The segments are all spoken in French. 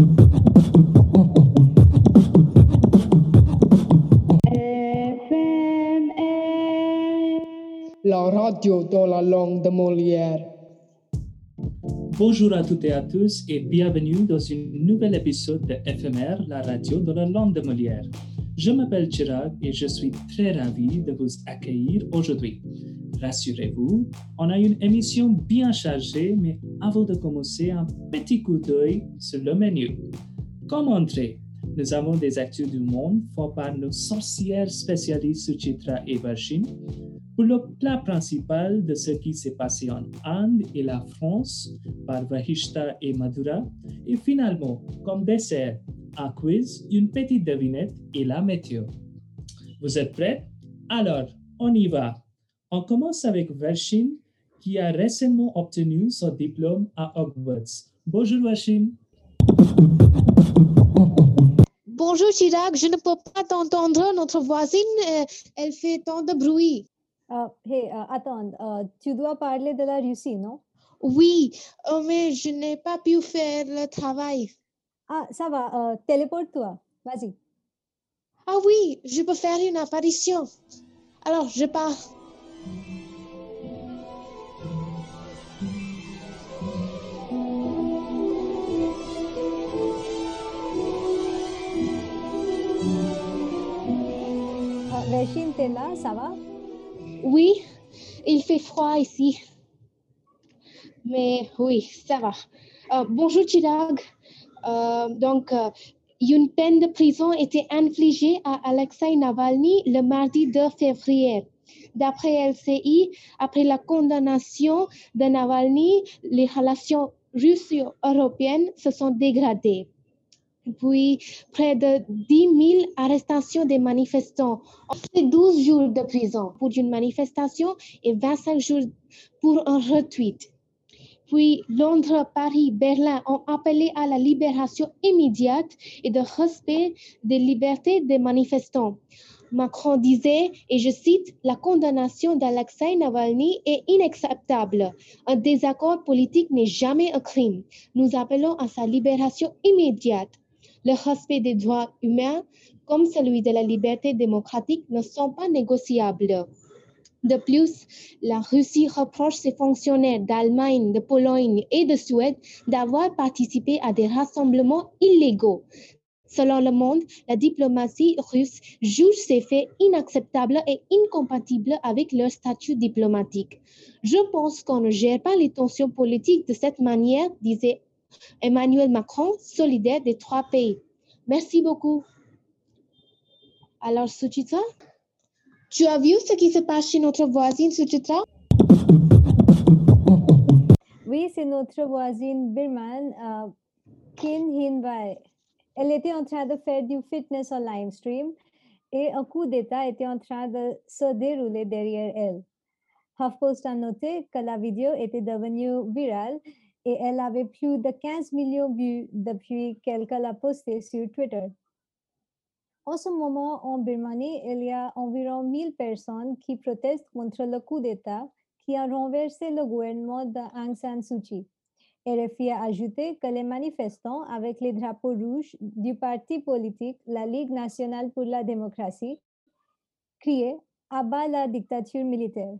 La radio dans la langue de Molière. Bonjour à toutes et à tous et bienvenue dans un nouvel épisode de FMR, la radio dans la langue de Molière. Je m'appelle Chirag et je suis très ravi de vous accueillir aujourd'hui. Rassurez-vous, on a une émission bien chargée, mais avant de commencer, un petit coup d'œil sur le menu. Comme entrée, nous avons des actus du monde faites par nos sorcières spécialistes Suchitra et Varshin pour le plat principal de ce qui s'est passé en Inde et la France par Vahishta et Madhura. Et finalement, comme dessert, un quiz, une petite devinette et la météo. Vous êtes prêts? Alors, on y va. On commence avec Varshin qui a récemment obtenu son diplôme à Hogwarts. Bonjour Varshin. Bonjour Chirac, je ne peux pas t'entendre. Notre voisine, euh, elle fait tant de bruit. Uh, hey, uh, attends, uh, tu dois parler de la Russie, non? Oui, euh, mais je n'ai pas pu faire le travail. Ah, ça va, euh, téléporte-toi, vas-y. Ah oui, je peux faire une apparition. Alors, je pars. Uh, Veshin, t'es là, ça va? Oui, il fait froid ici. Mais oui, ça va. Euh, bonjour Chirag. Euh, donc, euh, une peine de prison était infligée à Alexei Navalny le mardi 2 février. D'après LCI, après la condamnation de Navalny, les relations russo-européennes se sont dégradées. Puis, près de 10 000 arrestations des manifestants. C'est 12 jours de prison pour une manifestation et 25 jours pour un retweet. Puis, Londres, Paris, Berlin ont appelé à la libération immédiate et de respect des libertés des manifestants. Macron disait, et je cite, La condamnation d'Alexei Navalny est inacceptable. Un désaccord politique n'est jamais un crime. Nous appelons à sa libération immédiate. Le respect des droits humains, comme celui de la liberté démocratique, ne sont pas négociables. De plus, la Russie reproche ses fonctionnaires d'Allemagne, de Pologne et de Suède d'avoir participé à des rassemblements illégaux. Selon le monde, la diplomatie russe juge ces faits inacceptables et incompatibles avec leur statut diplomatique. Je pense qu'on ne gère pas les tensions politiques de cette manière, disait Emmanuel Macron, solidaire des trois pays. Merci beaucoup. Alors, Suchitra, tu as vu ce qui se passe chez notre voisine Suchitra? Oui, c'est notre voisine Birman, euh, Kin Hinbai. Elle était en train de faire du fitness en live stream et un coup d'État était en train de se dérouler derrière elle. HuffPost a noté que la vidéo était devenue virale et elle avait plus de 15 millions de vues depuis qu'elle l'a postée sur Twitter. En ce moment, en Birmanie, il y a environ 1000 personnes qui protestent contre le coup d'État qui a renversé le gouvernement de Aung San Suu Kyi. RFI a ajouté que les manifestants avec les drapeaux rouges du parti politique la Ligue nationale pour la démocratie criaient à bas la dictature militaire.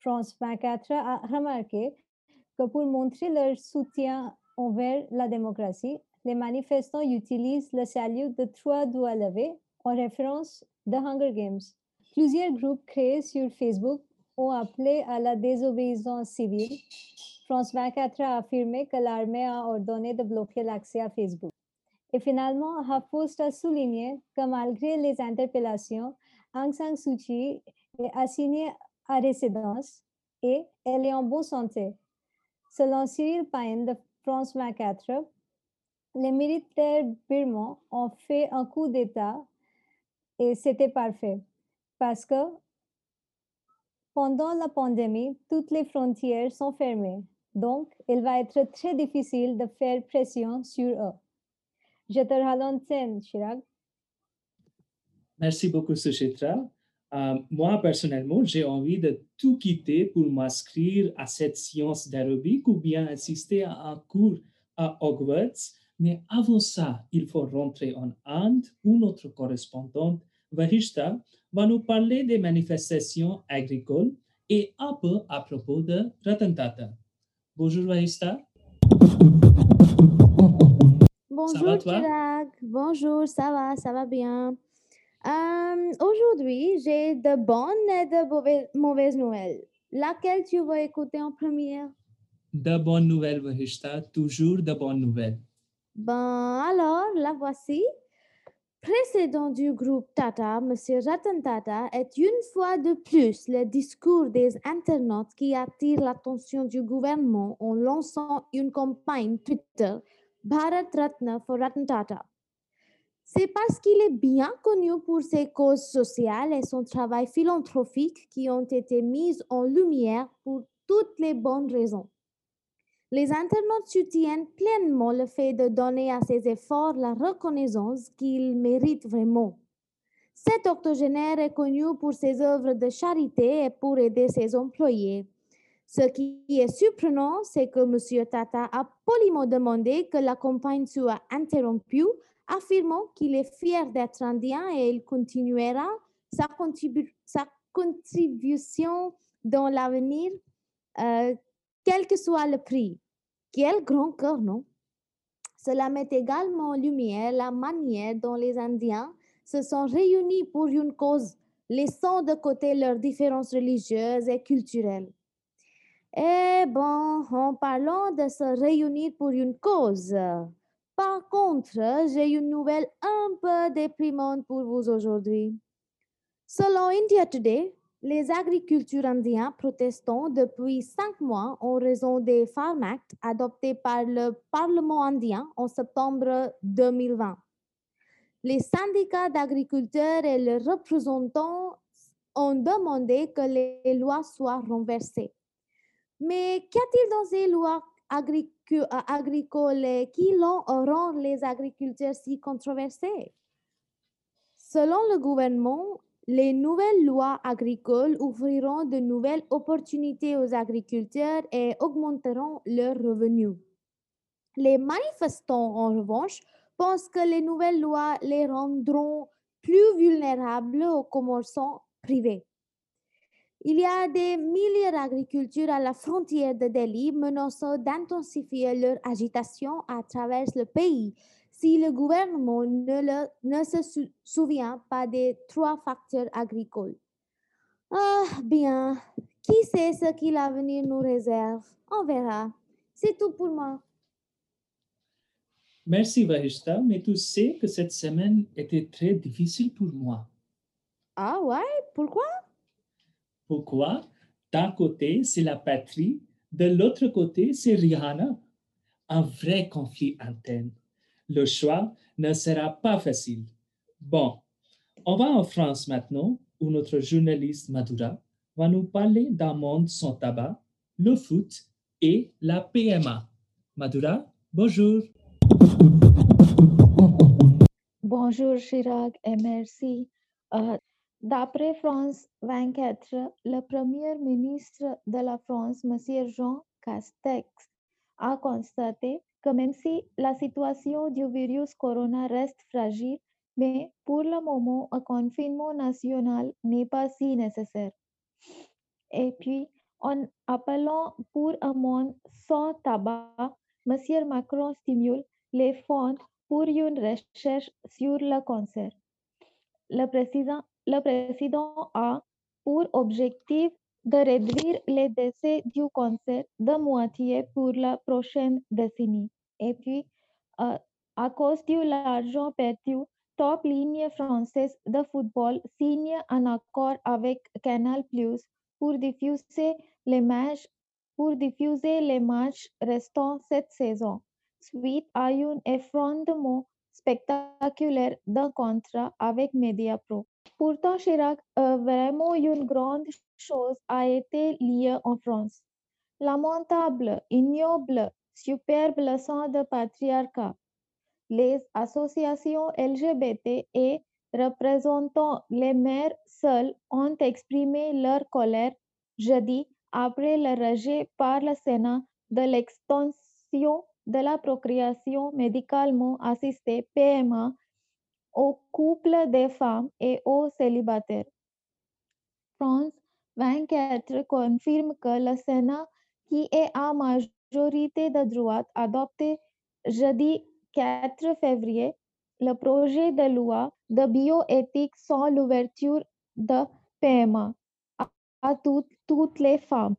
France 24 a remarqué que pour montrer leur soutien envers la démocratie, les manifestants utilisent le salut de trois doigts levés en référence de Hunger Games. Plusieurs groupes créés sur Facebook ont appelé à la désobéissance civile. France 24 a affirmé que l'armée a ordonné de bloquer l'accès à Facebook. Et finalement, HuffPost a souligné que malgré les interpellations, Aung San Suu Kyi est assignée à résidence et elle est en bonne santé. Selon Cyril Payne de France 24, les militaires birmans ont fait un coup d'État et c'était parfait parce que pendant la pandémie, toutes les frontières sont fermées. Donc, il va être très difficile de faire pression sur eux. Je te relance, Chirag. Merci beaucoup, Suchitra. Euh, moi, personnellement, j'ai envie de tout quitter pour m'inscrire à cette science d'aérobic ou bien assister à un cours à Hogwarts. Mais avant ça, il faut rentrer en Inde où notre correspondante Vahishta va nous parler des manifestations agricoles et un peu à propos de Ratan Tata. Bonjour Vahishta. Bonjour toi? Chirag, bonjour, ça va, ça va bien. Euh, Aujourd'hui, j'ai de bonnes et de mauvais- mauvaises nouvelles. Laquelle tu vas écouter en première? De bonnes nouvelles Vahishta, toujours de bonnes nouvelles. Ben alors, la voici. Précédent du groupe Tata, M. Ratan Tata est une fois de plus le discours des internautes qui attire l'attention du gouvernement en lançant une campagne Twitter Bharat Ratna for Ratan Tata. C'est parce qu'il est bien connu pour ses causes sociales et son travail philanthropique qui ont été mises en lumière pour toutes les bonnes raisons. Les internautes soutiennent pleinement le fait de donner à ses efforts la reconnaissance qu'il mérite vraiment. Cet octogénaire est connu pour ses œuvres de charité et pour aider ses employés. Ce qui est surprenant, c'est que M. Tata a poliment demandé que la campagne soit interrompue, affirmant qu'il est fier d'être indien et il continuera sa contribution dans l'avenir, euh, quel que soit le prix. Quel grand cœur, non? Cela met également en lumière la manière dont les Indiens se sont réunis pour une cause, laissant de côté leurs différences religieuses et culturelles. Eh bon, en parlant de se réunir pour une cause, par contre, j'ai une nouvelle un peu déprimante pour vous aujourd'hui. Selon India Today, les agriculteurs indiens protestent depuis cinq mois en raison des Farm Act adoptés par le Parlement indien en septembre 2020. Les syndicats d'agriculteurs et leurs représentants ont demandé que les lois soient renversées. Mais qu'y a-t-il dans ces lois agricoles qui l'ont- rend les agriculteurs si controversés? Selon le gouvernement, les nouvelles lois agricoles ouvriront de nouvelles opportunités aux agriculteurs et augmenteront leurs revenus. Les manifestants, en revanche, pensent que les nouvelles lois les rendront plus vulnérables aux commerçants privés. Il y a des milliers d'agriculteurs à la frontière de Delhi menaçant d'intensifier leur agitation à travers le pays si le gouvernement ne, le- ne se sou- souvient pas des trois facteurs agricoles. Ah, bien, qui sait ce que l'avenir nous réserve? On verra. C'est tout pour moi. Merci Vahishta, mais tu sais que cette semaine était très difficile pour moi. Ah ouais, pourquoi? Pourquoi? D'un côté, c'est la patrie, de l'autre côté, c'est Rihanna. Un vrai conflit interne. Le choix ne sera pas facile. Bon, on va en France maintenant, où notre journaliste Madura va nous parler d'un monde sans tabac, le foot et la PMA. Madura, bonjour. Bonjour Chirag et merci. Euh, D'après France 24, le premier ministre de la France, M. Jean Castex, a constaté que même si la situation du virus corona reste fragile, mais pour le moment, un confinement national n'est pas si nécessaire. Et puis, en appelant pour un monde sans tabac, M. Macron stimule les fonds pour une recherche sur le cancer. Le président, le président a pour objectif de réduire les décès du cancer de moitié pour la prochaine décennie. Et puis, à cause de l'argent perdu, Top Ligne française de football signe un accord avec Canal Plus. Pour diffuser les matchs, pour diffuser les matchs cette saison, suite à un effondrement spectaculaire d'un contrat avec Mediapro. Pourtant, Chirac, euh, vraiment une grande chose a été liée en France. Lamentable, ignoble, superbe leçon de patriarcat. Les associations LGBT et représentant les mères seules ont exprimé leur colère jeudi après le rejet par le Sénat de l'extension de la procréation médicalement assistée PMA aux couples des femmes et aux célibataires. France 24 confirme que le Sénat, qui est à majorité de droite, adopté jeudi 4 février le projet de loi de bioéthique sans l'ouverture de PMA à toutes, toutes les femmes.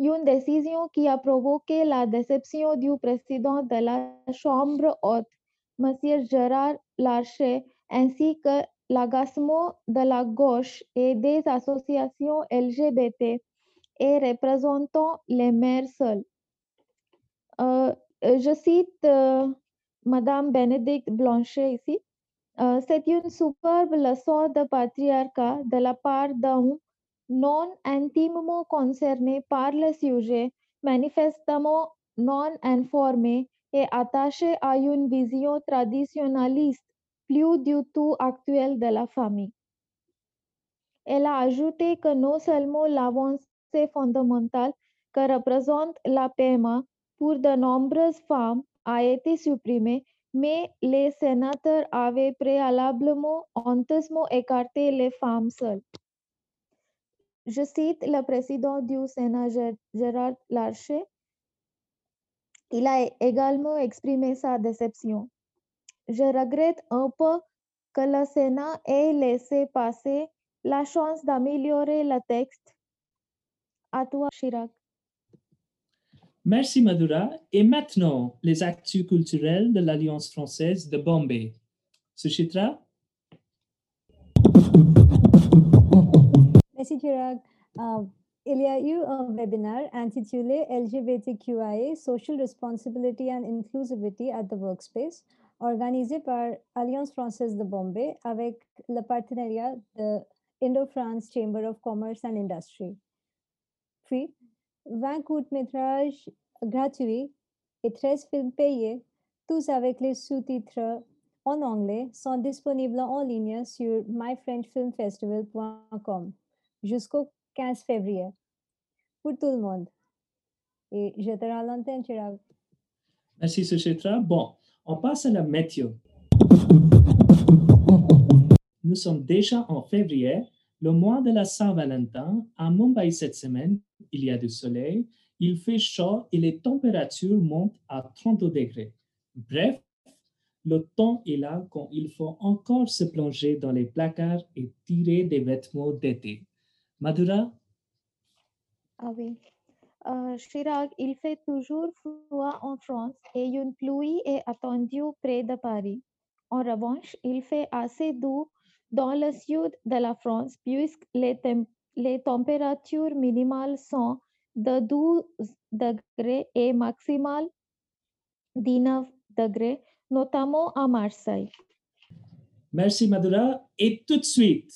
Une décision qui a provoqué la déception du président de la Chambre haute, M. Gérard Larcher, ainsi que l'agacement de la gauche et des associations LGBT et représentant les maires seuls. Euh, je cite euh, Madame Bénédicte Blanchet ici. Euh, C'est une superbe leçon de patriarcat de la part d'un non intimement concerné par le sujet, manifestement non informé et attaché à une vision traditionnaliste plus du tout actuelle de la famille. Elle a ajouté que non seulement l'avancée fondamentale que représente la PMA pour de nombreuses femmes a été supprimée, mais les sénateurs avaient préalablement honteusement écarté les femmes seules. Je cite le président du Sénat, Gérard Larcher. Il a également exprimé sa déception. Je regrette un peu que le Sénat ait laissé passer la chance d'améliorer le texte. À toi, Chirac. Merci Madura. Et maintenant, les actus culturels de l'Alliance française de Bombay. Suchitra? Uh, il y a eu un webinaire intitulé LGBTQIA Social Responsibility and Inclusivity at the Workspace, organisé par Alliance française de Bombay avec le partenariat de Indo-France Chamber of Commerce and Industry. Puis, 20 courts-métrages gratuits et 13 films payés, tous avec les sous-titres en anglais, sont disponibles en ligne sur myfrenchfilmfestival.com jusqu'au 15 février pour tout le monde. Et je te l'antenne, Chirag. Merci Suchitra. Bon, on passe à la météo. Nous sommes déjà en février, le mois de la Saint-Valentin. À Mumbai cette semaine, il y a du soleil, il fait chaud et les températures montent à 30 degrés. Bref, le temps est là quand il faut encore se plonger dans les placards et tirer des vêtements d'été. Madura? Ah oui. Euh, Chirag, il fait toujours froid en France et une pluie est attendue près de Paris. En revanche, il fait assez doux dans le sud de la France puisque les, tem les températures minimales sont de 12 degrés et maximales 19 degrés, notamment à Marseille. Merci Madura. Et tout de suite,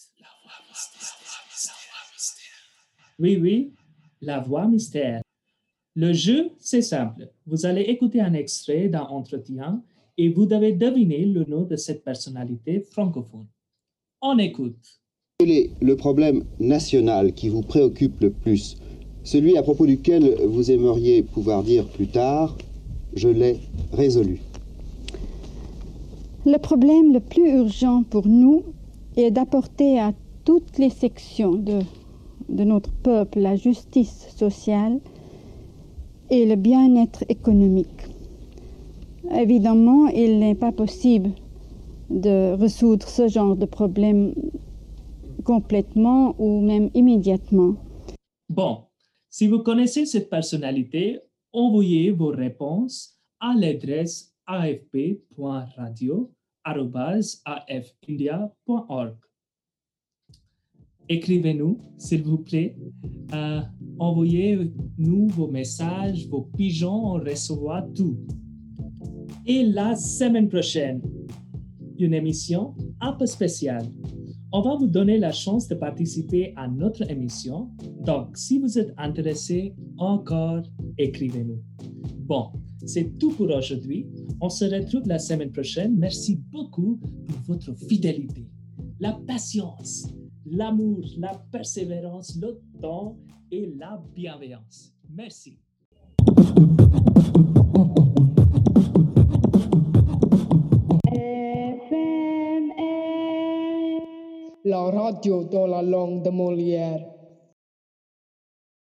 oui, oui, la voix mystère. Le jeu, c'est simple. Vous allez écouter un extrait d'un entretien et vous devez deviner le nom de cette personnalité francophone. On écoute. Quel est le problème national qui vous préoccupe le plus? Celui à propos duquel vous aimeriez pouvoir dire plus tard, je l'ai résolu. Le problème le plus urgent pour nous est d'apporter à toutes les sections de, de notre peuple la justice sociale et le bien-être économique. Évidemment, il n'est pas possible de résoudre ce genre de problème complètement ou même immédiatement. Bon, si vous connaissez cette personnalité, envoyez vos réponses à l'adresse afp.radio.afindia.org. Écrivez-nous, s'il vous plaît. Euh, Envoyez-nous vos messages, vos pigeons, on recevra tout. Et la semaine prochaine, une émission un peu spéciale. On va vous donner la chance de participer à notre émission. Donc, si vous êtes intéressé, encore écrivez-nous. Bon, c'est tout pour aujourd'hui. On se retrouve la semaine prochaine. Merci beaucoup pour votre fidélité, la patience, l'amour, la persévérance, le temps et la bienveillance. Merci. La radio dans la langue de Molière.